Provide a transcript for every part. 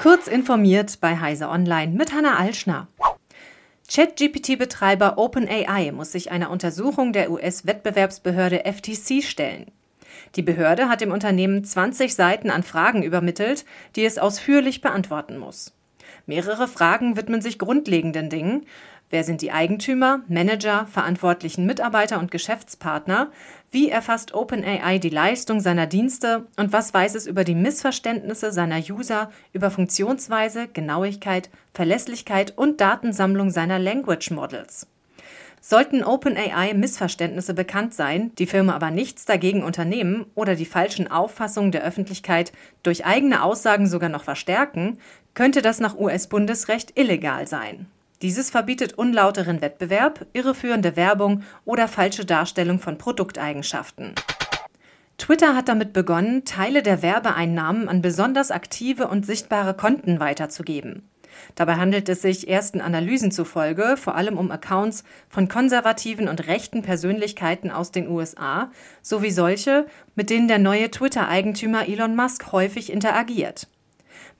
Kurz informiert bei Heise Online mit Hanna Alschner. ChatGPT-Betreiber OpenAI muss sich einer Untersuchung der US-Wettbewerbsbehörde FTC stellen. Die Behörde hat dem Unternehmen 20 Seiten an Fragen übermittelt, die es ausführlich beantworten muss. Mehrere Fragen widmen sich grundlegenden Dingen. Wer sind die Eigentümer, Manager, verantwortlichen Mitarbeiter und Geschäftspartner? Wie erfasst OpenAI die Leistung seiner Dienste? Und was weiß es über die Missverständnisse seiner User, über Funktionsweise, Genauigkeit, Verlässlichkeit und Datensammlung seiner Language Models? Sollten OpenAI Missverständnisse bekannt sein, die Firma aber nichts dagegen unternehmen oder die falschen Auffassungen der Öffentlichkeit durch eigene Aussagen sogar noch verstärken, könnte das nach US-Bundesrecht illegal sein. Dieses verbietet unlauteren Wettbewerb, irreführende Werbung oder falsche Darstellung von Produkteigenschaften. Twitter hat damit begonnen, Teile der Werbeeinnahmen an besonders aktive und sichtbare Konten weiterzugeben. Dabei handelt es sich ersten Analysen zufolge vor allem um Accounts von konservativen und rechten Persönlichkeiten aus den USA sowie solche, mit denen der neue Twitter-Eigentümer Elon Musk häufig interagiert.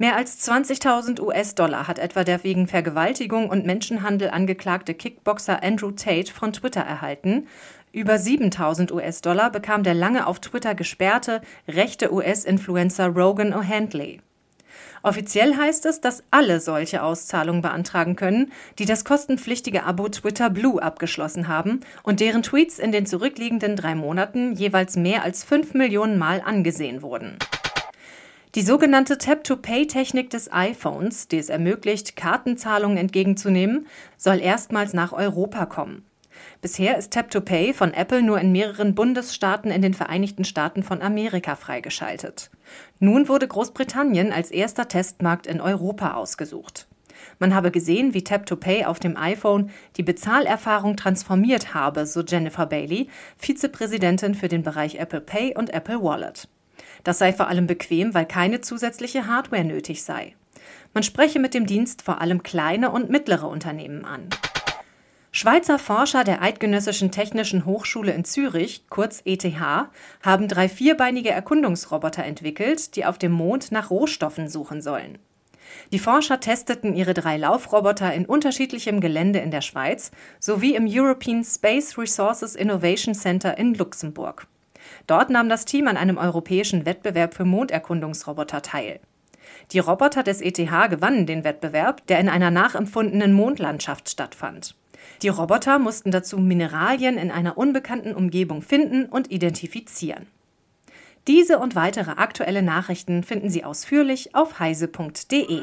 Mehr als 20.000 US-Dollar hat etwa der wegen Vergewaltigung und Menschenhandel angeklagte Kickboxer Andrew Tate von Twitter erhalten. Über 7.000 US-Dollar bekam der lange auf Twitter gesperrte rechte US-Influencer Rogan O'Handley. Offiziell heißt es, dass alle solche Auszahlungen beantragen können, die das kostenpflichtige Abo Twitter Blue abgeschlossen haben und deren Tweets in den zurückliegenden drei Monaten jeweils mehr als 5 Millionen Mal angesehen wurden. Die sogenannte Tap-to-Pay-Technik des iPhones, die es ermöglicht, Kartenzahlungen entgegenzunehmen, soll erstmals nach Europa kommen. Bisher ist Tap-to-Pay von Apple nur in mehreren Bundesstaaten in den Vereinigten Staaten von Amerika freigeschaltet. Nun wurde Großbritannien als erster Testmarkt in Europa ausgesucht. Man habe gesehen, wie Tap-to-Pay auf dem iPhone die Bezahlerfahrung transformiert habe, so Jennifer Bailey, Vizepräsidentin für den Bereich Apple Pay und Apple Wallet. Das sei vor allem bequem, weil keine zusätzliche Hardware nötig sei. Man spreche mit dem Dienst vor allem kleine und mittlere Unternehmen an. Schweizer Forscher der Eidgenössischen Technischen Hochschule in Zürich, kurz ETH, haben drei vierbeinige Erkundungsroboter entwickelt, die auf dem Mond nach Rohstoffen suchen sollen. Die Forscher testeten ihre drei Laufroboter in unterschiedlichem Gelände in der Schweiz sowie im European Space Resources Innovation Center in Luxemburg. Dort nahm das Team an einem europäischen Wettbewerb für Monderkundungsroboter teil. Die Roboter des ETH gewannen den Wettbewerb, der in einer nachempfundenen Mondlandschaft stattfand. Die Roboter mussten dazu Mineralien in einer unbekannten Umgebung finden und identifizieren. Diese und weitere aktuelle Nachrichten finden Sie ausführlich auf heise.de.